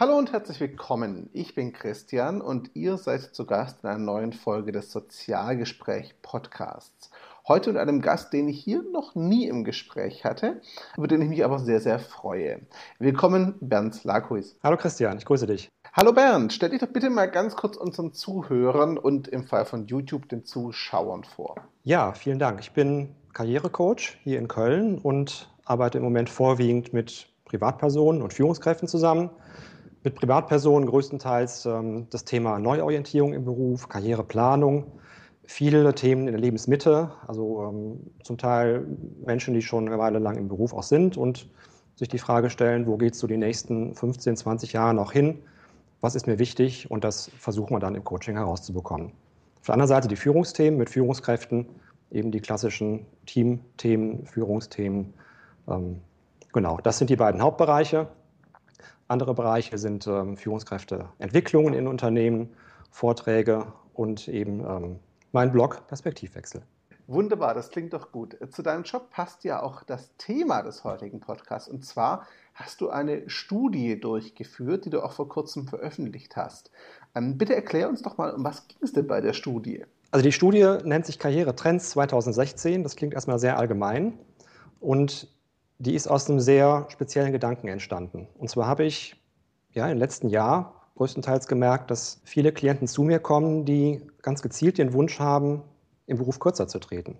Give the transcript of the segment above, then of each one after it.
Hallo und herzlich willkommen. Ich bin Christian und ihr seid zu Gast in einer neuen Folge des Sozialgespräch Podcasts. Heute mit einem Gast, den ich hier noch nie im Gespräch hatte, über den ich mich aber sehr, sehr freue. Willkommen, Bernd Lakuis. Hallo Christian, ich grüße dich. Hallo Bernd, stell dich doch bitte mal ganz kurz unseren Zuhörern und im Fall von YouTube den Zuschauern vor. Ja, vielen Dank. Ich bin Karrierecoach hier in Köln und arbeite im Moment vorwiegend mit Privatpersonen und Führungskräften zusammen. Mit Privatpersonen größtenteils ähm, das Thema Neuorientierung im Beruf, Karriereplanung, viele Themen in der Lebensmitte, also ähm, zum Teil Menschen, die schon eine Weile lang im Beruf auch sind und sich die Frage stellen, wo geht es so die nächsten 15, 20 Jahre noch hin? was ist mir wichtig und das versuchen wir dann im Coaching herauszubekommen. Auf der anderen Seite die Führungsthemen mit Führungskräften, eben die klassischen Teamthemen, Führungsthemen. Ähm, genau, das sind die beiden Hauptbereiche. Andere Bereiche sind ähm, Führungskräfteentwicklungen in Unternehmen, Vorträge und eben ähm, mein Blog Perspektivwechsel. Wunderbar, das klingt doch gut. Zu deinem Job passt ja auch das Thema des heutigen Podcasts. Und zwar hast du eine Studie durchgeführt, die du auch vor kurzem veröffentlicht hast. Ähm, bitte erklär uns doch mal, um was ging es denn bei der Studie? Also die Studie nennt sich Karrieretrends 2016. Das klingt erstmal sehr allgemein. Und die ist aus einem sehr speziellen Gedanken entstanden. Und zwar habe ich ja, im letzten Jahr größtenteils gemerkt, dass viele Klienten zu mir kommen, die ganz gezielt den Wunsch haben, im Beruf kürzer zu treten.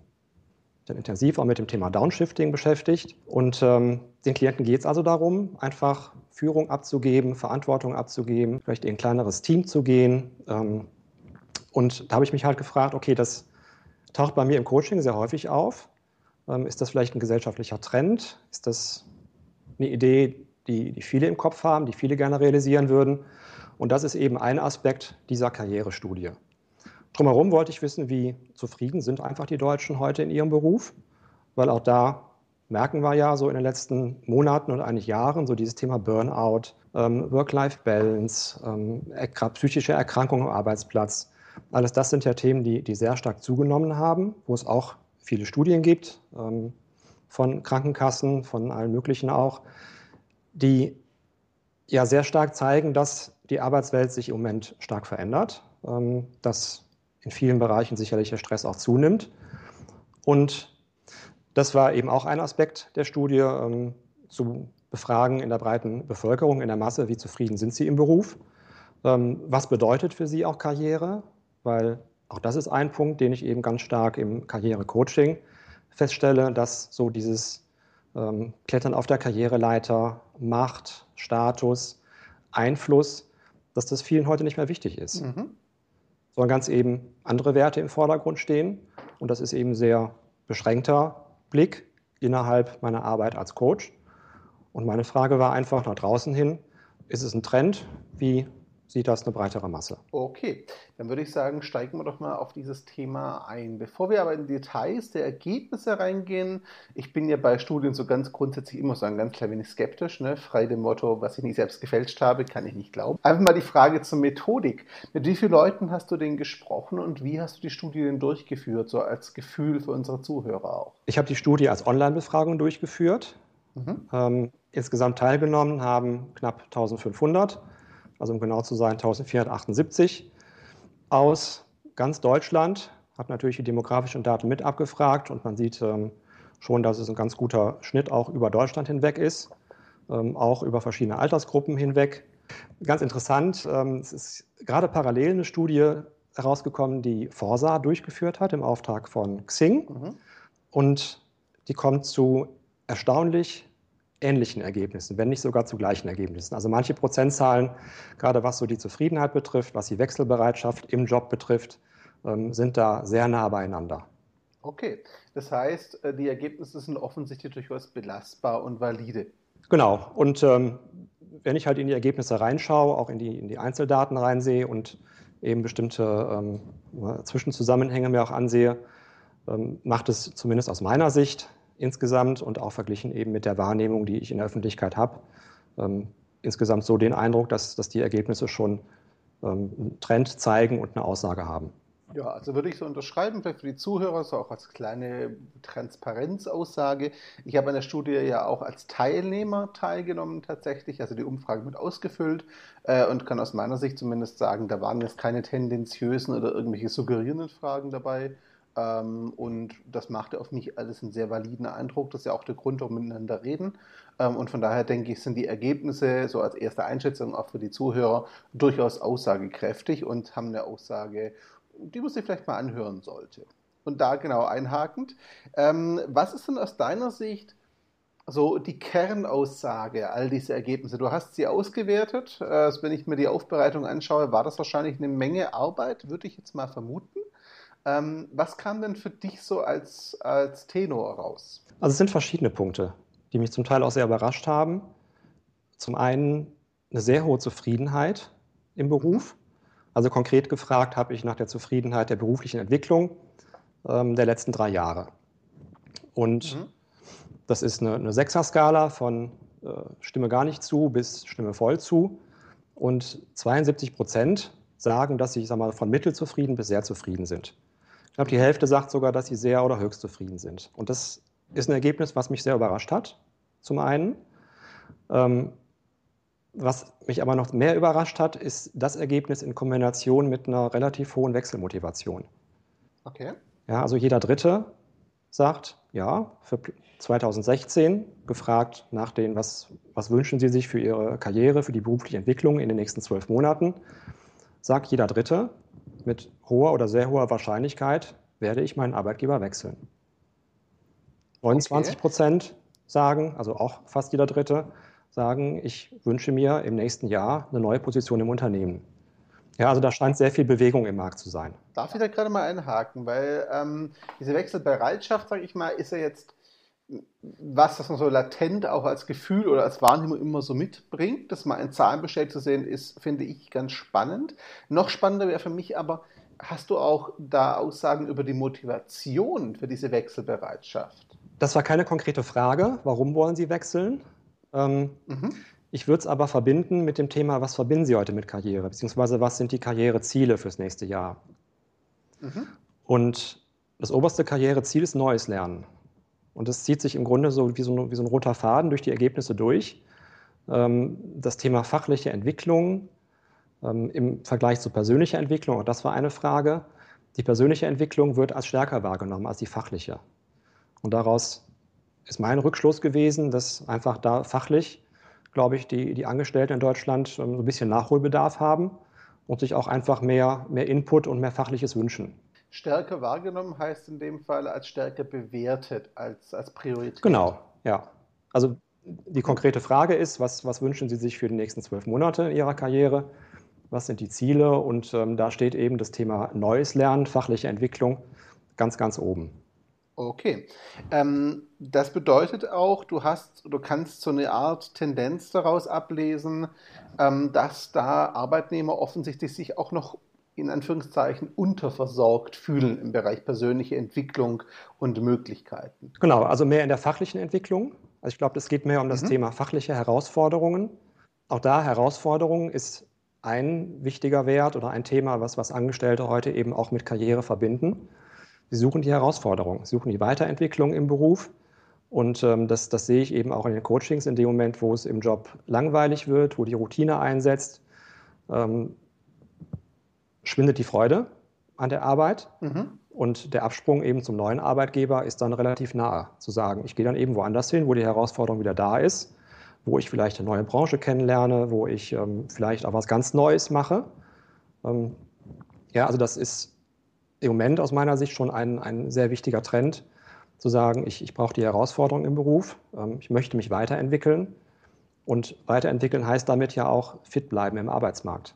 Ich bin intensiv auch mit dem Thema Downshifting beschäftigt und ähm, den Klienten geht es also darum, einfach Führung abzugeben, Verantwortung abzugeben, vielleicht in ein kleineres Team zu gehen. Ähm, und da habe ich mich halt gefragt, okay, das taucht bei mir im Coaching sehr häufig auf. Ähm, ist das vielleicht ein gesellschaftlicher Trend? Ist das eine Idee, die, die viele im Kopf haben, die viele gerne realisieren würden? Und das ist eben ein Aspekt dieser Karrierestudie. Drumherum wollte ich wissen, wie zufrieden sind einfach die Deutschen heute in ihrem Beruf, weil auch da merken wir ja so in den letzten Monaten und eigentlich Jahren so dieses Thema Burnout, ähm, Work-Life-Balance, ähm, psychische Erkrankungen am Arbeitsplatz. Alles das sind ja Themen, die, die sehr stark zugenommen haben, wo es auch viele Studien gibt, ähm, von Krankenkassen, von allen möglichen auch, die ja sehr stark zeigen, dass die Arbeitswelt sich im Moment stark verändert, ähm, dass in vielen Bereichen sicherlich der Stress auch zunimmt. Und das war eben auch ein Aspekt der Studie, ähm, zu befragen in der breiten Bevölkerung, in der Masse, wie zufrieden sind sie im Beruf. Ähm, was bedeutet für sie auch Karriere? Weil auch das ist ein Punkt, den ich eben ganz stark im Karrierecoaching feststelle, dass so dieses ähm, Klettern auf der Karriereleiter, Macht, Status, Einfluss, dass das vielen heute nicht mehr wichtig ist. Mhm sondern ganz eben andere Werte im Vordergrund stehen. Und das ist eben sehr beschränkter Blick innerhalb meiner Arbeit als Coach. Und meine Frage war einfach nach draußen hin, ist es ein Trend? Wie sieht das eine breitere Masse. Okay, dann würde ich sagen, steigen wir doch mal auf dieses Thema ein. Bevor wir aber in Details der Ergebnisse reingehen, ich bin ja bei Studien so ganz grundsätzlich immer so ein ganz klein wenig skeptisch, ne? frei dem Motto, was ich nicht selbst gefälscht habe, kann ich nicht glauben. Einfach mal die Frage zur Methodik. Mit wie vielen Leuten hast du denn gesprochen und wie hast du die Studie denn durchgeführt, so als Gefühl für unsere Zuhörer auch? Ich habe die Studie als Online-Befragung durchgeführt. Mhm. Ähm, insgesamt teilgenommen haben knapp 1500 also um genau zu sein 1478, aus ganz Deutschland. Habe natürlich die demografischen Daten mit abgefragt und man sieht ähm, schon, dass es ein ganz guter Schnitt auch über Deutschland hinweg ist, ähm, auch über verschiedene Altersgruppen hinweg. Ganz interessant, ähm, es ist gerade parallel eine Studie herausgekommen, die Forsa durchgeführt hat im Auftrag von Xing. Mhm. Und die kommt zu erstaunlich ähnlichen Ergebnissen, wenn nicht sogar zu gleichen Ergebnissen. Also manche Prozentzahlen, gerade was so die Zufriedenheit betrifft, was die Wechselbereitschaft im Job betrifft, ähm, sind da sehr nah beieinander. Okay, das heißt, äh, die Ergebnisse sind offensichtlich durchaus belastbar und valide. Genau, und ähm, wenn ich halt in die Ergebnisse reinschaue, auch in die, in die Einzeldaten reinsehe und eben bestimmte ähm, Zwischenzusammenhänge mir auch ansehe, ähm, macht es zumindest aus meiner Sicht insgesamt und auch verglichen eben mit der Wahrnehmung, die ich in der Öffentlichkeit habe, ähm, insgesamt so den Eindruck, dass, dass die Ergebnisse schon ähm, einen Trend zeigen und eine Aussage haben. Ja, also würde ich so unterschreiben, vielleicht für die Zuhörer, so auch als kleine Transparenzaussage. Ich habe an der Studie ja auch als Teilnehmer teilgenommen tatsächlich, also die Umfrage mit ausgefüllt äh, und kann aus meiner Sicht zumindest sagen, da waren jetzt keine tendenziösen oder irgendwelche suggerierenden Fragen dabei. Ähm, und das machte auf mich alles einen sehr validen Eindruck. Das ist ja auch der Grund, warum wir miteinander reden. Ähm, und von daher denke ich, sind die Ergebnisse so als erste Einschätzung auch für die Zuhörer durchaus aussagekräftig und haben eine Aussage, die man sich vielleicht mal anhören sollte. Und da genau einhakend, ähm, was ist denn aus deiner Sicht so die Kernaussage all dieser Ergebnisse? Du hast sie ausgewertet. Äh, wenn ich mir die Aufbereitung anschaue, war das wahrscheinlich eine Menge Arbeit, würde ich jetzt mal vermuten. Ähm, was kam denn für dich so als, als Tenor raus? Also es sind verschiedene Punkte, die mich zum Teil auch sehr überrascht haben. Zum einen eine sehr hohe Zufriedenheit im Beruf. Also konkret gefragt habe ich nach der Zufriedenheit der beruflichen Entwicklung ähm, der letzten drei Jahre. Und mhm. das ist eine, eine Sechser-Skala von äh, Stimme gar nicht zu bis Stimme voll zu. Und 72 Prozent sagen, dass sie, ich sag mal, von mittelzufrieden bis sehr zufrieden sind. Ich glaube, die Hälfte sagt sogar, dass sie sehr oder höchst zufrieden sind. Und das ist ein Ergebnis, was mich sehr überrascht hat, zum einen. Ähm, was mich aber noch mehr überrascht hat, ist das Ergebnis in Kombination mit einer relativ hohen Wechselmotivation. Okay. Ja, also jeder Dritte sagt, ja, für 2016 gefragt nach den, was, was wünschen Sie sich für Ihre Karriere, für die berufliche Entwicklung in den nächsten zwölf Monaten, sagt jeder Dritte, mit hoher oder sehr hoher Wahrscheinlichkeit werde ich meinen Arbeitgeber wechseln. 29 Prozent okay. sagen, also auch fast jeder Dritte, sagen, ich wünsche mir im nächsten Jahr eine neue Position im Unternehmen. Ja, also da scheint sehr viel Bewegung im Markt zu sein. Darf ich da gerade mal einhaken, weil ähm, diese Wechselbereitschaft, sage ich mal, ist ja jetzt was, das man so latent auch als Gefühl oder als Wahrnehmung immer so mitbringt, das mal in Zahlen bestellt zu sehen, ist, finde ich, ganz spannend. Noch spannender wäre für mich aber, hast du auch da Aussagen über die Motivation für diese Wechselbereitschaft? Das war keine konkrete Frage. Warum wollen Sie wechseln? Ähm, mhm. Ich würde es aber verbinden mit dem Thema, was verbinden Sie heute mit Karriere, beziehungsweise was sind die Karriereziele fürs nächste Jahr? Mhm. Und das oberste Karriereziel ist neues Lernen. Und das zieht sich im Grunde so wie so ein, wie so ein roter Faden durch die Ergebnisse durch. Ähm, das Thema fachliche Entwicklung ähm, im Vergleich zu persönlicher Entwicklung, auch das war eine Frage. Die persönliche Entwicklung wird als stärker wahrgenommen als die fachliche. Und daraus ist mein Rückschluss gewesen, dass einfach da fachlich, glaube ich, die, die Angestellten in Deutschland ähm, so ein bisschen Nachholbedarf haben und sich auch einfach mehr, mehr Input und mehr Fachliches wünschen. Stärker wahrgenommen heißt in dem Fall als stärker bewertet, als, als Priorität. Genau, ja. Also die konkrete Frage ist, was, was wünschen Sie sich für die nächsten zwölf Monate in Ihrer Karriere? Was sind die Ziele? Und ähm, da steht eben das Thema Neues Lernen, fachliche Entwicklung ganz, ganz oben. Okay. Ähm, das bedeutet auch, du hast, du kannst so eine Art Tendenz daraus ablesen, ähm, dass da Arbeitnehmer offensichtlich sich auch noch in Anführungszeichen unterversorgt fühlen im Bereich persönliche Entwicklung und Möglichkeiten. Genau, also mehr in der fachlichen Entwicklung. Also ich glaube, es geht mehr um das mhm. Thema fachliche Herausforderungen. Auch da Herausforderungen ist ein wichtiger Wert oder ein Thema, was, was Angestellte heute eben auch mit Karriere verbinden. Sie suchen die Herausforderung, suchen die Weiterentwicklung im Beruf. Und ähm, das, das sehe ich eben auch in den Coachings, in dem Moment, wo es im Job langweilig wird, wo die Routine einsetzt. Ähm, schwindet die Freude an der Arbeit mhm. und der Absprung eben zum neuen Arbeitgeber ist dann relativ nahe. Zu sagen, ich gehe dann eben woanders hin, wo die Herausforderung wieder da ist, wo ich vielleicht eine neue Branche kennenlerne, wo ich ähm, vielleicht auch was ganz Neues mache. Ähm, ja, also das ist im Moment aus meiner Sicht schon ein, ein sehr wichtiger Trend, zu sagen, ich, ich brauche die Herausforderung im Beruf, ähm, ich möchte mich weiterentwickeln. Und weiterentwickeln heißt damit ja auch fit bleiben im Arbeitsmarkt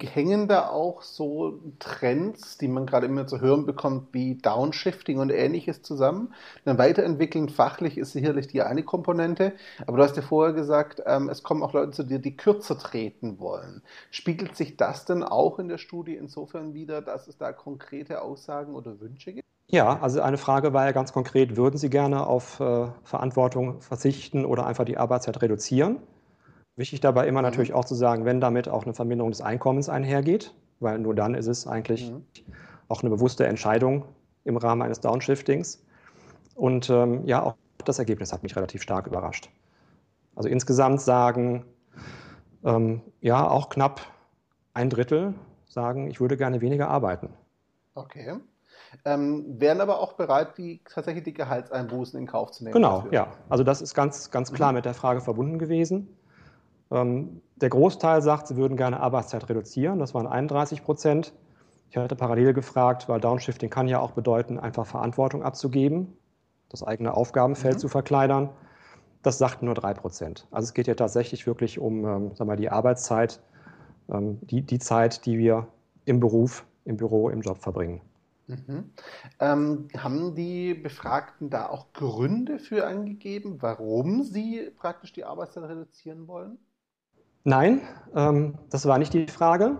hängen da auch so Trends, die man gerade immer zu hören bekommt, wie Downshifting und ähnliches zusammen? Dann weiterentwickeln fachlich ist sicherlich die eine Komponente, aber du hast ja vorher gesagt, ähm, es kommen auch Leute zu dir, die kürzer treten wollen. Spiegelt sich das denn auch in der Studie insofern wieder, dass es da konkrete Aussagen oder Wünsche gibt? Ja, also eine Frage war ja ganz konkret, würden Sie gerne auf äh, Verantwortung verzichten oder einfach die Arbeitszeit reduzieren? Wichtig dabei immer mhm. natürlich auch zu sagen, wenn damit auch eine Verminderung des Einkommens einhergeht, weil nur dann ist es eigentlich mhm. auch eine bewusste Entscheidung im Rahmen eines Downshiftings. Und ähm, ja, auch das Ergebnis hat mich relativ stark überrascht. Also insgesamt sagen ähm, ja auch knapp ein Drittel sagen, ich würde gerne weniger arbeiten. Okay. Ähm, wären aber auch bereit, die, tatsächlich die Gehaltseinbußen in Kauf zu nehmen. Genau, dafür. ja. Also das ist ganz, ganz klar mhm. mit der Frage verbunden gewesen. Ähm, der Großteil sagt, sie würden gerne Arbeitszeit reduzieren. Das waren 31 Prozent. Ich hatte parallel gefragt, weil Downshifting kann ja auch bedeuten, einfach Verantwortung abzugeben, das eigene Aufgabenfeld mhm. zu verkleinern. Das sagten nur 3 Prozent. Also es geht ja tatsächlich wirklich um ähm, sag mal, die Arbeitszeit, ähm, die, die Zeit, die wir im Beruf, im Büro, im Job verbringen. Mhm. Ähm, haben die Befragten da auch Gründe für angegeben, warum sie praktisch die Arbeitszeit reduzieren wollen? Nein, ähm, das war nicht die Frage.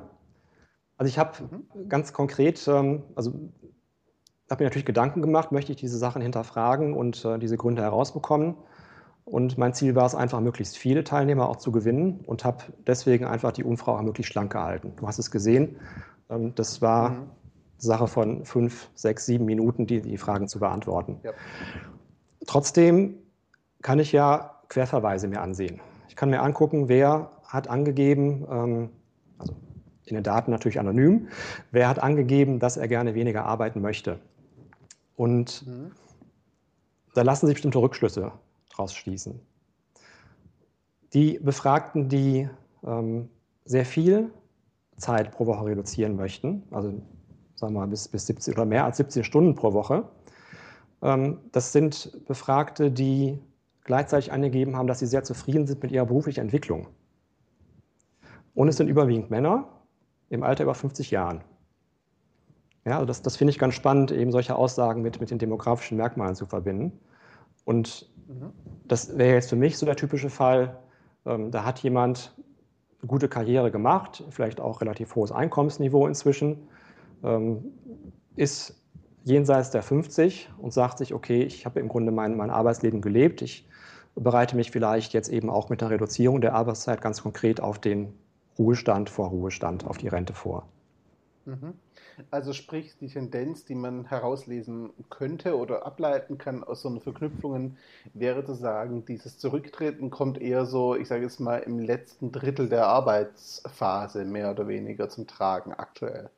Also ich habe mhm. ganz konkret, ähm, also habe mir natürlich Gedanken gemacht, möchte ich diese Sachen hinterfragen und äh, diese Gründe herausbekommen. Und mein Ziel war es einfach, möglichst viele Teilnehmer auch zu gewinnen und habe deswegen einfach die Umfrage möglichst schlank gehalten. Du hast es gesehen, ähm, das war mhm. Sache von fünf, sechs, sieben Minuten, die, die Fragen zu beantworten. Ja. Trotzdem kann ich ja Querverweise mir ansehen. Ich kann mir angucken, wer hat angegeben, ähm, also in den Daten natürlich anonym, wer hat angegeben, dass er gerne weniger arbeiten möchte. Und mhm. da lassen sich bestimmte Rückschlüsse draus schließen. Die Befragten, die ähm, sehr viel Zeit pro Woche reduzieren möchten, also sagen wir mal bis, bis 17 oder mehr als 17 Stunden pro Woche, ähm, das sind Befragte, die gleichzeitig angegeben haben, dass sie sehr zufrieden sind mit ihrer beruflichen Entwicklung. Und es sind überwiegend Männer im Alter über 50 Jahren. Ja, also das, das finde ich ganz spannend, eben solche Aussagen mit, mit den demografischen Merkmalen zu verbinden. Und mhm. das wäre jetzt für mich so der typische Fall, ähm, da hat jemand eine gute Karriere gemacht, vielleicht auch relativ hohes Einkommensniveau inzwischen, ähm, ist jenseits der 50 und sagt sich, okay, ich habe im Grunde mein, mein Arbeitsleben gelebt, ich bereite mich vielleicht jetzt eben auch mit der Reduzierung der Arbeitszeit ganz konkret auf den Ruhestand vor Ruhestand, auf die Rente vor. Mhm. Also sprich, die Tendenz, die man herauslesen könnte oder ableiten kann aus so einer Verknüpfungen, wäre zu sagen, dieses Zurücktreten kommt eher so, ich sage jetzt mal, im letzten Drittel der Arbeitsphase mehr oder weniger zum Tragen aktuell.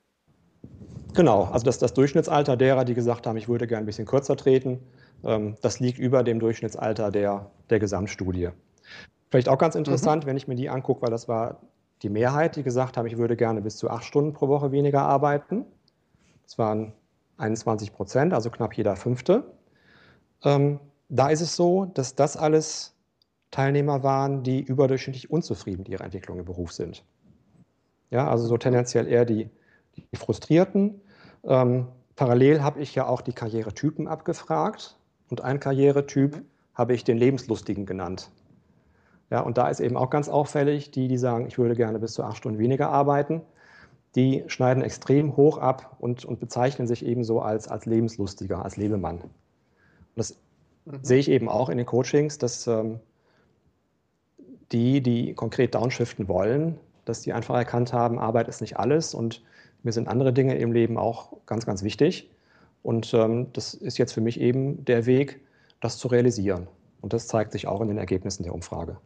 Genau, also das, das Durchschnittsalter derer, die gesagt haben, ich würde gerne ein bisschen kürzer treten, ähm, das liegt über dem Durchschnittsalter der, der Gesamtstudie. Vielleicht auch ganz interessant, mhm. wenn ich mir die angucke, weil das war die Mehrheit, die gesagt haben, ich würde gerne bis zu acht Stunden pro Woche weniger arbeiten. Das waren 21 Prozent, also knapp jeder Fünfte. Ähm, da ist es so, dass das alles Teilnehmer waren, die überdurchschnittlich unzufrieden mit ihrer Entwicklung im Beruf sind. Ja, also so tendenziell eher die, die Frustrierten. Ähm, parallel habe ich ja auch die Karrieretypen abgefragt und ein Karrieretyp habe ich den Lebenslustigen genannt. Ja, und da ist eben auch ganz auffällig, die, die sagen, ich würde gerne bis zu acht Stunden weniger arbeiten, die schneiden extrem hoch ab und, und bezeichnen sich eben so als, als lebenslustiger, als Lebemann. Und das mhm. sehe ich eben auch in den Coachings, dass ähm, die, die konkret downshiften wollen, dass die einfach erkannt haben, Arbeit ist nicht alles und mir sind andere Dinge im Leben auch ganz, ganz wichtig. Und ähm, das ist jetzt für mich eben der Weg, das zu realisieren. Und das zeigt sich auch in den Ergebnissen der Umfrage.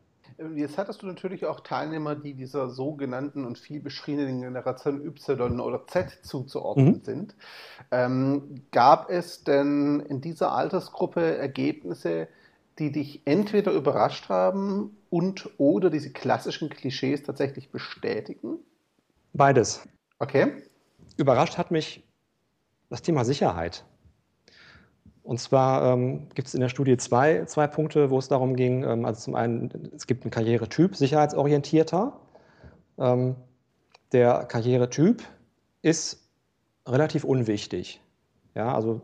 Jetzt hattest du natürlich auch Teilnehmer, die dieser sogenannten und viel beschriebenen Generation Y oder Z zuzuordnen mhm. sind. Ähm, gab es denn in dieser Altersgruppe Ergebnisse, die dich entweder überrascht haben und oder diese klassischen Klischees tatsächlich bestätigen? Beides. Okay. Überrascht hat mich das Thema Sicherheit. Und zwar ähm, gibt es in der Studie zwei, zwei Punkte, wo es darum ging, ähm, also zum einen, es gibt einen Karrieretyp, sicherheitsorientierter. Ähm, der Karrieretyp ist relativ unwichtig. Ja, also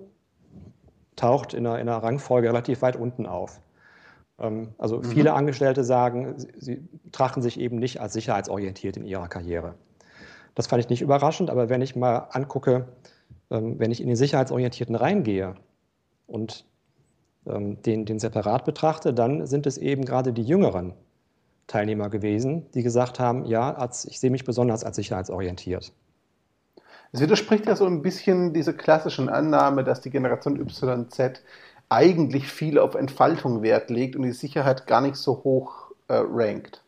taucht in einer, in einer Rangfolge relativ weit unten auf. Ähm, also mhm. viele Angestellte sagen, sie, sie betrachten sich eben nicht als sicherheitsorientiert in ihrer Karriere. Das fand ich nicht überraschend, aber wenn ich mal angucke, ähm, wenn ich in den Sicherheitsorientierten reingehe, und ähm, den, den separat betrachte, dann sind es eben gerade die jüngeren Teilnehmer gewesen, die gesagt haben, ja, als, ich sehe mich besonders als sicherheitsorientiert. Das widerspricht ja so ein bisschen dieser klassischen Annahme, dass die Generation YZ eigentlich viel auf Entfaltung Wert legt und die Sicherheit gar nicht so hoch äh, rankt.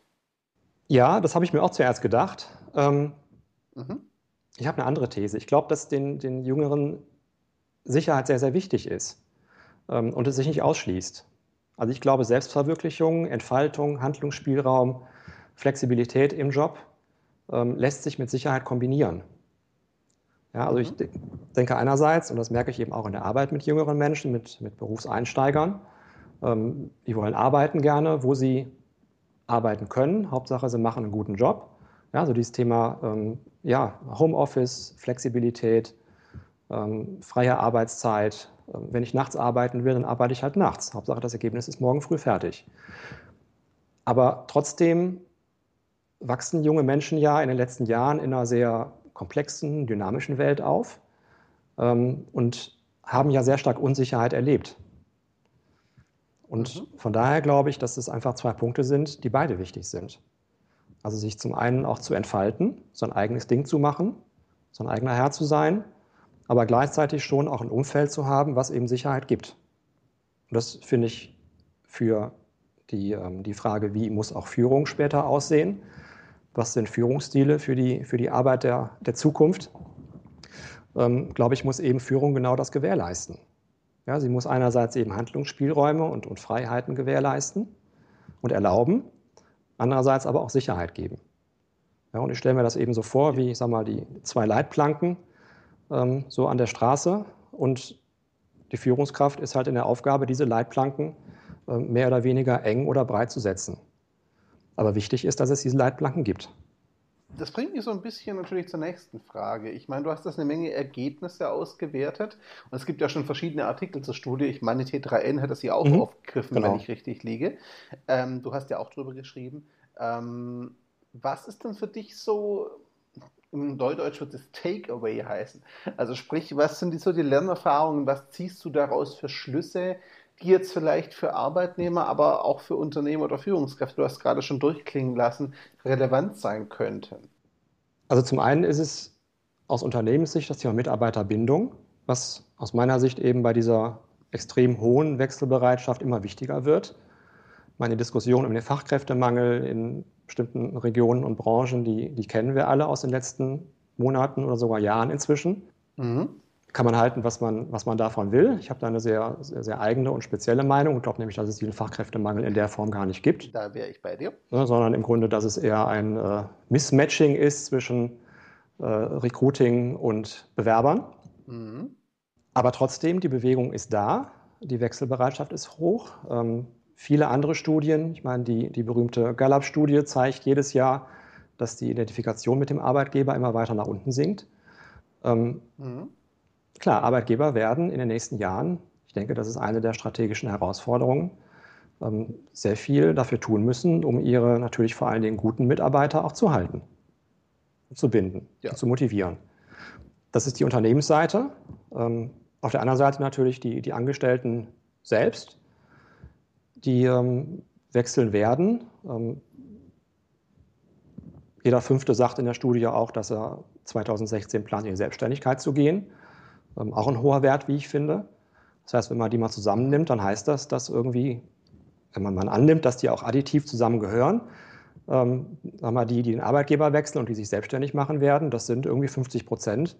Ja, das habe ich mir auch zuerst gedacht. Ähm, mhm. Ich habe eine andere These. Ich glaube, dass den, den Jüngeren Sicherheit sehr, sehr wichtig ist und es sich nicht ausschließt. Also ich glaube, Selbstverwirklichung, Entfaltung, Handlungsspielraum, Flexibilität im Job ähm, lässt sich mit Sicherheit kombinieren. Ja, also ich mhm. denke einerseits, und das merke ich eben auch in der Arbeit mit jüngeren Menschen, mit, mit Berufseinsteigern, ähm, die wollen arbeiten gerne, wo sie arbeiten können. Hauptsache, sie machen einen guten Job. Ja, so dieses Thema ähm, ja, Homeoffice, Flexibilität, ähm, freie Arbeitszeit. Ähm, wenn ich nachts arbeiten will, dann arbeite ich halt nachts. Hauptsache, das Ergebnis ist morgen früh fertig. Aber trotzdem wachsen junge Menschen ja in den letzten Jahren in einer sehr komplexen, dynamischen Welt auf ähm, und haben ja sehr stark Unsicherheit erlebt. Und mhm. von daher glaube ich, dass es einfach zwei Punkte sind, die beide wichtig sind. Also sich zum einen auch zu entfalten, so ein eigenes Ding zu machen, so ein eigener Herr zu sein, aber gleichzeitig schon auch ein Umfeld zu haben, was eben Sicherheit gibt. Und das finde ich für die, ähm, die Frage, wie muss auch Führung später aussehen, was sind Führungsstile für die, für die Arbeit der, der Zukunft, ähm, glaube ich, muss eben Führung genau das gewährleisten. Ja, sie muss einerseits eben Handlungsspielräume und, und Freiheiten gewährleisten und erlauben, andererseits aber auch Sicherheit geben. Ja, und ich stelle mir das eben so vor, wie ich sage mal, die zwei Leitplanken ähm, so an der Straße und die Führungskraft ist halt in der Aufgabe, diese Leitplanken äh, mehr oder weniger eng oder breit zu setzen. Aber wichtig ist, dass es diese Leitplanken gibt. Das bringt mich so ein bisschen natürlich zur nächsten Frage. Ich meine, du hast das eine Menge Ergebnisse ausgewertet und es gibt ja schon verschiedene Artikel zur Studie. Ich meine, T3N hat das hier auch mhm. aufgegriffen, genau. wenn ich richtig liege. Ähm, du hast ja auch drüber geschrieben. Ähm, was ist denn für dich so, im Neudeutsch wird es Takeaway heißen? Also sprich, was sind die, so die Lernerfahrungen, was ziehst du daraus für Schlüsse, die jetzt vielleicht für Arbeitnehmer, aber auch für Unternehmer oder Führungskräfte, du hast gerade schon durchklingen lassen, relevant sein könnten? Also zum einen ist es aus Unternehmenssicht das Thema Mitarbeiterbindung, was aus meiner Sicht eben bei dieser extrem hohen Wechselbereitschaft immer wichtiger wird. Meine Diskussion um den Fachkräftemangel in bestimmten Regionen und Branchen, die, die kennen wir alle aus den letzten Monaten oder sogar Jahren inzwischen. Mhm kann man halten, was man, was man davon will. Ich habe da eine sehr, sehr, sehr eigene und spezielle Meinung und glaube nämlich, dass es diesen Fachkräftemangel in der Form gar nicht gibt. Da wäre ich bei dir. Ne, sondern im Grunde, dass es eher ein äh, Mismatching ist zwischen äh, Recruiting und Bewerbern. Mhm. Aber trotzdem, die Bewegung ist da, die Wechselbereitschaft ist hoch. Ähm, viele andere Studien, ich meine, die, die berühmte Gallup-Studie zeigt jedes Jahr, dass die Identifikation mit dem Arbeitgeber immer weiter nach unten sinkt. Ähm, mhm. Klar, Arbeitgeber werden in den nächsten Jahren, ich denke, das ist eine der strategischen Herausforderungen, ähm, sehr viel dafür tun müssen, um ihre natürlich vor allen Dingen guten Mitarbeiter auch zu halten, zu binden, ja. zu motivieren. Das ist die Unternehmensseite. Ähm, auf der anderen Seite natürlich die, die Angestellten selbst, die ähm, wechseln werden. Jeder Fünfte sagt in der Studie auch, dass er 2016 plant, in die Selbstständigkeit zu gehen. Ähm, auch ein hoher Wert, wie ich finde. Das heißt, wenn man die mal zusammennimmt, dann heißt das, dass irgendwie, wenn man mal annimmt, dass die auch additiv zusammengehören, ähm, wir, die, die den Arbeitgeber wechseln und die sich selbstständig machen werden, das sind irgendwie 50 Prozent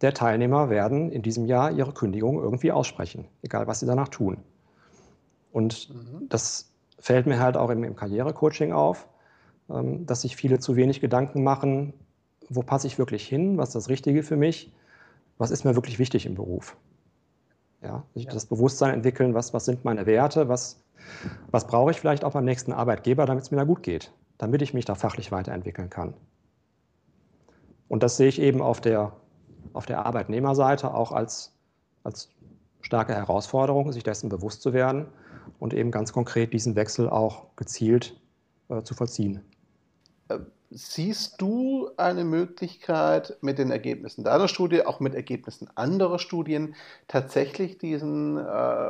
der Teilnehmer werden in diesem Jahr ihre Kündigung irgendwie aussprechen, egal was sie danach tun. Und mhm. das fällt mir halt auch im, im Karrierecoaching auf, ähm, dass sich viele zu wenig Gedanken machen, wo passe ich wirklich hin, was ist das Richtige für mich was ist mir wirklich wichtig im Beruf. Ja, ja. das Bewusstsein entwickeln, was, was sind meine Werte, was, was brauche ich vielleicht auch beim nächsten Arbeitgeber, damit es mir da gut geht, damit ich mich da fachlich weiterentwickeln kann. Und das sehe ich eben auf der, auf der Arbeitnehmerseite auch als, als starke Herausforderung, sich dessen bewusst zu werden und eben ganz konkret diesen Wechsel auch gezielt äh, zu vollziehen. Äh, Siehst du eine Möglichkeit mit den Ergebnissen deiner Studie, auch mit Ergebnissen anderer Studien, tatsächlich diesen äh,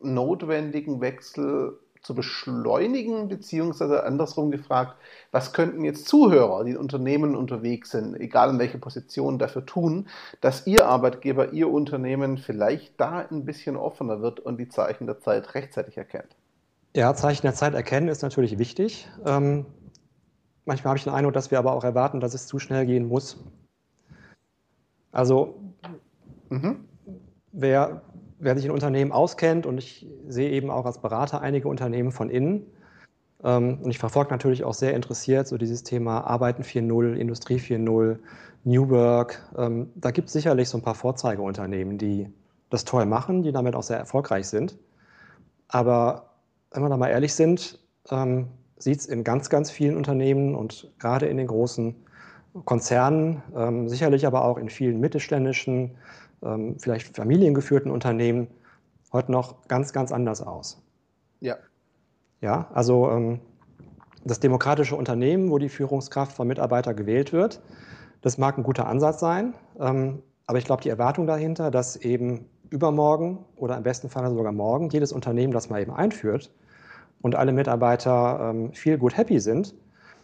notwendigen Wechsel zu beschleunigen, beziehungsweise andersrum gefragt, was könnten jetzt Zuhörer, die in Unternehmen unterwegs sind, egal in welcher Position, dafür tun, dass ihr Arbeitgeber, ihr Unternehmen vielleicht da ein bisschen offener wird und die Zeichen der Zeit rechtzeitig erkennt? Ja, Zeichen der Zeit erkennen ist natürlich wichtig. Ähm, manchmal habe ich den Eindruck, dass wir aber auch erwarten, dass es zu schnell gehen muss. Also, mhm. wer wer sich in Unternehmen auskennt, und ich sehe eben auch als Berater einige Unternehmen von innen, ähm, und ich verfolge natürlich auch sehr interessiert so dieses Thema Arbeiten 4.0, Industrie 4.0, New Work. Ähm, da gibt es sicherlich so ein paar Vorzeigeunternehmen, die das toll machen, die damit auch sehr erfolgreich sind. Aber wenn wir da mal ehrlich sind, ähm, sieht es in ganz, ganz vielen Unternehmen und gerade in den großen Konzernen, sicherlich aber auch in vielen mittelständischen ähm, vielleicht familiengeführten Unternehmen heute noch ganz, ganz anders aus. Ja. Ja, also ähm, das demokratische Unternehmen, wo die Führungskraft vom Mitarbeiter gewählt wird, das mag ein guter Ansatz sein, ähm, aber ich glaube, die Erwartung dahinter, dass eben übermorgen oder im besten Fall sogar morgen jedes Unternehmen das mal eben einführt und alle Mitarbeiter ähm, viel gut happy sind,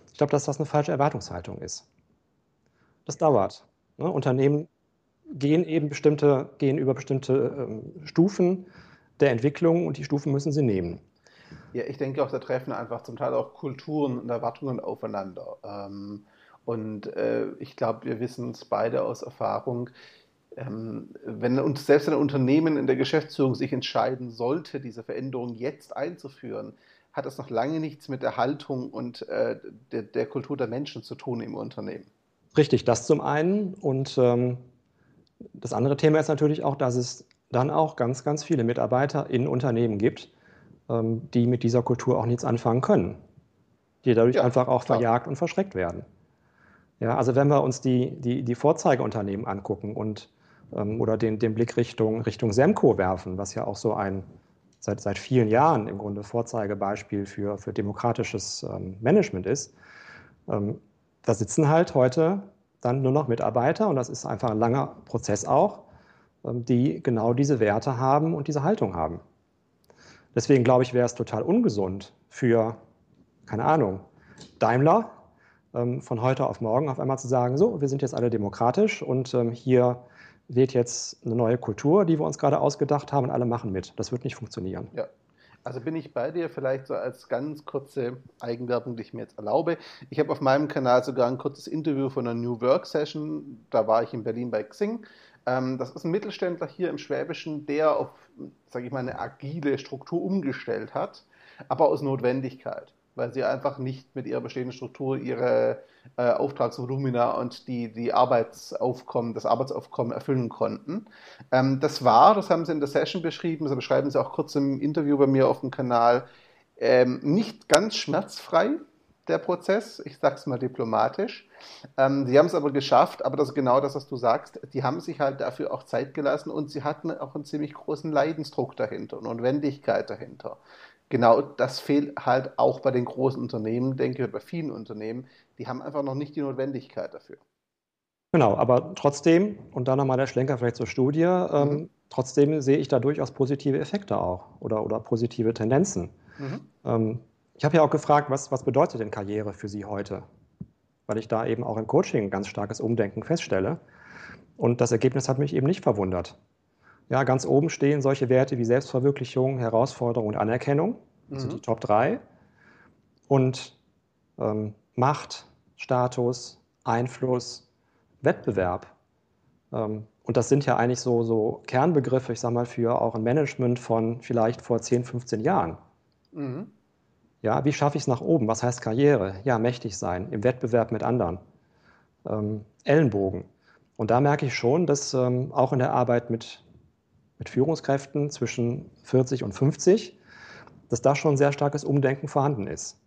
ich glaube, dass das eine falsche Erwartungshaltung ist. Das dauert. Ne? Unternehmen gehen eben bestimmte, gehen über bestimmte ähm, Stufen der Entwicklung und die Stufen müssen sie nehmen. Ja, ich denke auch, da treffen einfach zum Teil auch Kulturen und Erwartungen aufeinander. Ähm, und äh, ich glaube, wir wissen es beide aus Erfahrung, ähm, wenn uns selbst ein Unternehmen in der Geschäftsführung sich entscheiden sollte, diese Veränderung jetzt einzuführen, hat das noch lange nichts mit der Haltung und äh, der, der, Kultur der Menschen zu tun im Unternehmen. Richtig, das zum einen. Und ähm, das andere Thema ist natürlich auch, dass es dann auch ganz, ganz viele Mitarbeiter in Unternehmen gibt, ähm, die mit dieser Kultur auch nichts anfangen können, die dadurch ja, einfach auch klar. verjagt und verschreckt werden. Ja, also wenn wir uns die, die, die Vorzeigeunternehmen angucken und ähm, oder den, den Blick Richtung, Richtung Semco werfen, was ja auch so ein seit, seit vielen Jahren im Grunde Vorzeigebeispiel für, für demokratisches ähm, Management ist, da sitzen halt heute dann nur noch Mitarbeiter, und das ist einfach ein langer Prozess auch, ähm, die genau diese Werte haben und diese Haltung haben. Deswegen glaube ich, wäre es total ungesund für, keine Ahnung, Daimler ähm, von heute auf morgen auf einmal zu sagen, so, wir sind jetzt alle demokratisch und ähm, hier weht jetzt eine neue Kultur, die wir uns gerade ausgedacht haben und alle machen mit. Das wird nicht funktionieren. Ja. Also bin ich bei dir, vielleicht so als ganz kurze Eigenwerbung, die ich mir jetzt erlaube. Ich habe auf meinem Kanal sogar ein kurzes Interview von einer New Work Session. Da war ich in Berlin bei Xing. Ähm, das ist ein Mittelständler hier im Schwäbischen, der auf, sage ich mal, eine agile Struktur umgestellt hat, aber aus Notwendigkeit weil sie einfach nicht mit ihrer bestehenden Struktur ihre äh, Auftragsvolumina und die, die Arbeitsaufkommen, das Arbeitsaufkommen erfüllen konnten. Ähm, das war, das haben sie in der Session beschrieben, das beschreiben sie auch kurz im Interview bei mir auf dem Kanal, ähm, nicht ganz schmerzfrei, der Prozess, ich sage es mal diplomatisch. Ähm, sie haben es aber geschafft, aber das ist genau das, was du sagst, die haben sich halt dafür auch Zeit gelassen und sie hatten auch einen ziemlich großen Leidensdruck dahinter und Notwendigkeit dahinter genau das fehlt halt auch bei den großen Unternehmen, denke ich, bei vielen Unternehmen. Die haben einfach noch nicht die Notwendigkeit dafür. Genau, aber trotzdem, und dann nochmal der Schlenker vielleicht zur Studie, ähm, mhm. trotzdem sehe ich da durchaus positive Effekte auch oder, oder positive Tendenzen. Mhm. Ähm, ich habe ja auch gefragt, was, was bedeutet denn Karriere für Sie heute? Weil ich da eben auch im Coaching ein ganz starkes Umdenken feststelle. Und das Ergebnis hat mich eben nicht verwundert. Ja, ganz oben stehen solche Werte wie Selbstverwirklichung, Herausforderung und Anerkennung. Das mhm. sind die Top 3. Und ähm, Macht, Status, Einfluss, Wettbewerb. Ähm, und das sind ja eigentlich so, so Kernbegriffe, ich sage mal, für auch ein Management von vielleicht vor 10, 15 Jahren. Mhm. Ja, wie schaffe ich es nach oben? Was heißt Karriere? Ja, mächtig sein, im Wettbewerb mit anderen. Ähm, Ellenbogen. Und da merke ich schon, dass ähm, auch in der Arbeit mit mit Führungskräften zwischen 40 und 50, dass da schon sehr starkes Umdenken vorhanden ist.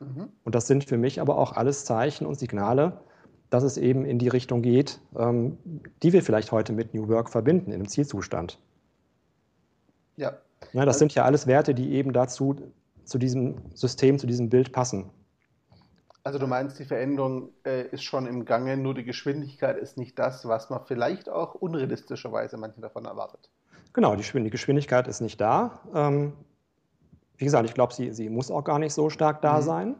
Mhm. Und das sind für mich aber auch alles Zeichen und Signale, dass es eben in die Richtung geht, ähm, die wir vielleicht heute mit New Work verbinden, in einem Zielzustand. Ja. ja das sind ja alles Werte, die eben dazu, zu diesem System, zu diesem Bild passen. Also du meinst, die Veränderung äh, ist schon im Gange, nur die Geschwindigkeit ist nicht das, was man vielleicht auch unrealistischerweise manche davon erwartet. Genau, die Geschwindigkeit ist nicht da. Ähm, wie gesagt, ich glaube, sie, sie muss auch gar nicht so stark da mhm. sein.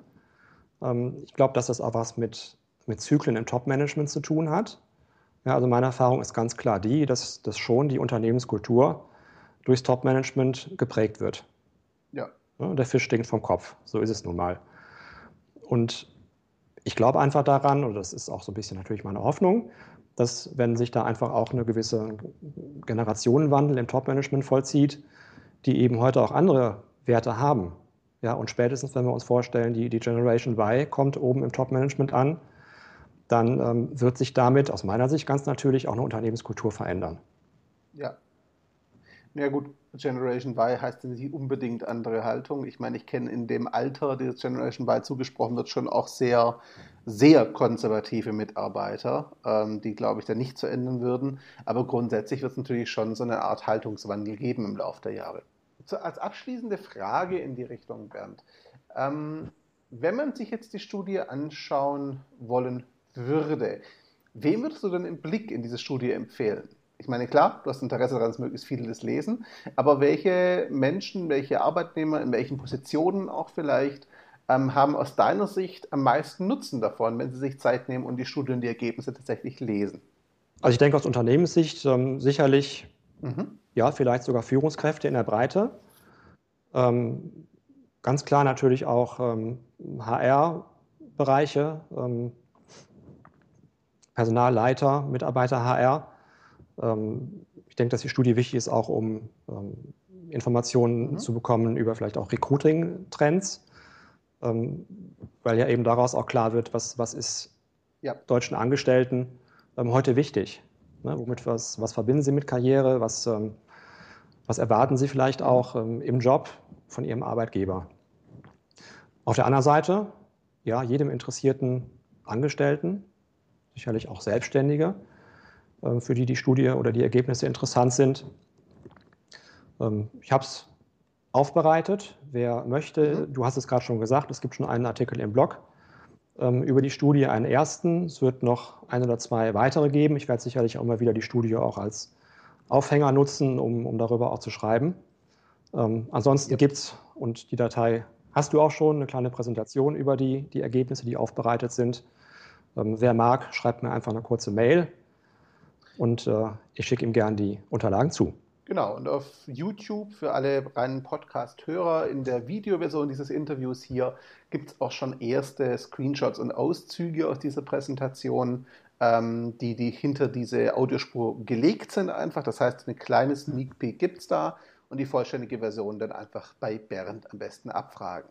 Ähm, ich glaube, dass das auch was mit, mit Zyklen im Top-Management zu tun hat. Ja, also meine Erfahrung ist ganz klar die, dass, dass schon die Unternehmenskultur durchs Top-Management geprägt wird. Ja. ja. Der Fisch stinkt vom Kopf, so ist es nun mal. Und ich glaube einfach daran, und das ist auch so ein bisschen natürlich meine Hoffnung, dass wenn sich da einfach auch eine gewisse Generationenwandel im Top-Management vollzieht, die eben heute auch andere Werte haben. Ja, und spätestens, wenn wir uns vorstellen, die, die Generation Y kommt oben im Top-Management an, dann ähm, wird sich damit aus meiner Sicht ganz natürlich auch eine Unternehmenskultur verändern. Ja. Ja gut, Generation Y heißt nicht unbedingt andere Haltung. Ich meine, ich kenne in dem Alter, das Generation Y zugesprochen wird, schon auch sehr, sehr konservative Mitarbeiter, ähm, die, glaube ich, da nicht zu ändern würden. Aber grundsätzlich wird es natürlich schon so eine Art Haltungswandel geben im Laufe der Jahre. So, als abschließende Frage in die Richtung, Bernd. Ähm, wenn man sich jetzt die Studie anschauen wollen würde. Wem würdest du denn im Blick in diese Studie empfehlen? Ich meine, klar, du hast Interesse daran, dass möglichst viele das lesen, aber welche Menschen, welche Arbeitnehmer, in welchen Positionen auch vielleicht, ähm, haben aus deiner Sicht am meisten Nutzen davon, wenn sie sich Zeit nehmen und die Studie und die Ergebnisse tatsächlich lesen? Also ich denke aus Unternehmenssicht ähm, sicherlich, mhm. ja, vielleicht sogar Führungskräfte in der Breite. Ähm, ganz klar natürlich auch HR-Bereiche, ähm, Personalleiter, Mitarbeiter HR. Ähm, ich denke, dass die Studie wichtig ist, auch um ähm, Informationen mhm. zu bekommen über vielleicht auch Recruiting-Trends, ähm, weil ja eben daraus auch klar wird, was, was ist ja. deutschen Angestellten heute wichtig. Ne? Womit was, was verbinden sie mit Karriere? Was, was erwarten sie vielleicht mhm. auch im Job von ihrem Arbeitgeber? Auf der anderen Seite, ja, jedem interessierten Angestellten sicherlich auch Selbstständige, für die die Studie oder die Ergebnisse interessant sind. Ähm, ich habe es aufbereitet. Wer möchte, mhm. du hast es gerade schon gesagt, es gibt schon einen Artikel im Blog ähm, über die Studie, einen ersten. Es wird noch ein oder zwei weitere geben. Ich werde sicherlich auch mal wieder die Studie auch als Aufhänger nutzen, um, um darüber auch zu schreiben. Ähm, ansonsten yep. gibt es, und die Datei hast du auch schon, eine kleine Präsentation über die, die Ergebnisse, die aufbereitet sind. Ähm, wer mag, schreibt mir einfach eine kurze Mail und äh, ich schicke ihm gern die Unterlagen zu. Genau, und auf YouTube für alle reinen Podcast-Hörer in der Videoversion dieses Interviews hier gibt es auch schon erste Screenshots und Auszüge aus dieser Präsentation, ähm, die, die hinter diese Audiospur gelegt sind einfach. Das heißt, eine kleine Sneak Peek gibt es da und die vollständige Version dann einfach bei Bernd am besten abfragen.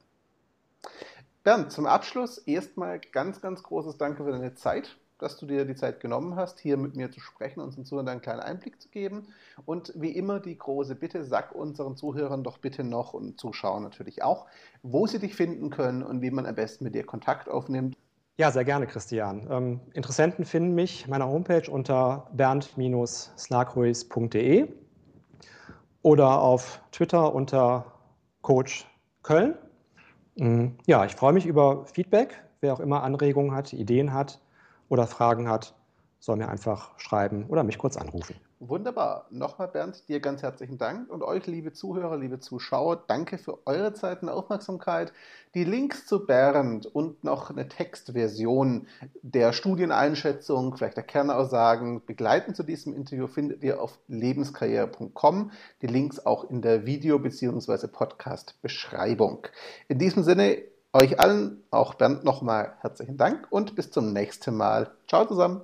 Bernd, zum Abschluss erstmal ganz, ganz großes Danke für deine Zeit, dass du dir die Zeit genommen hast, hier mit mir zu sprechen und uns einen kleinen Einblick zu geben. Und wie immer die große Bitte, sag unseren Zuhörern doch bitte noch und Zuschauern natürlich auch, wo sie dich finden können und wie man am besten mit dir Kontakt aufnimmt. Ja, sehr gerne, Christian. Ähm, Interessenten finden mich meiner Homepage unter bernd-slagruis.de oder auf Twitter unter Coach Köln. Mhm. Ja, ich freue mich über Feedback. Wer auch immer Anregungen hat, Ideen hat oder Fragen hat, soll mir einfach schreiben oder mich kurz anrufen. Wunderbar. Nochmal, Bernd, dir ganz herzlichen Dank und euch, liebe Zuhörer, liebe Zuschauer, danke für eure Zeit und Aufmerksamkeit. Die Links zu Bernd und noch eine Textversion der Studieneinschätzung, vielleicht der Kernaussagen begleitend zu diesem Interview findet ihr auf lebenskarriere.com. Die Links auch in der Video- bzw. Podcast-Beschreibung. In diesem Sinne, euch allen, auch Bernd, nochmal herzlichen Dank und bis zum nächsten Mal. Ciao zusammen.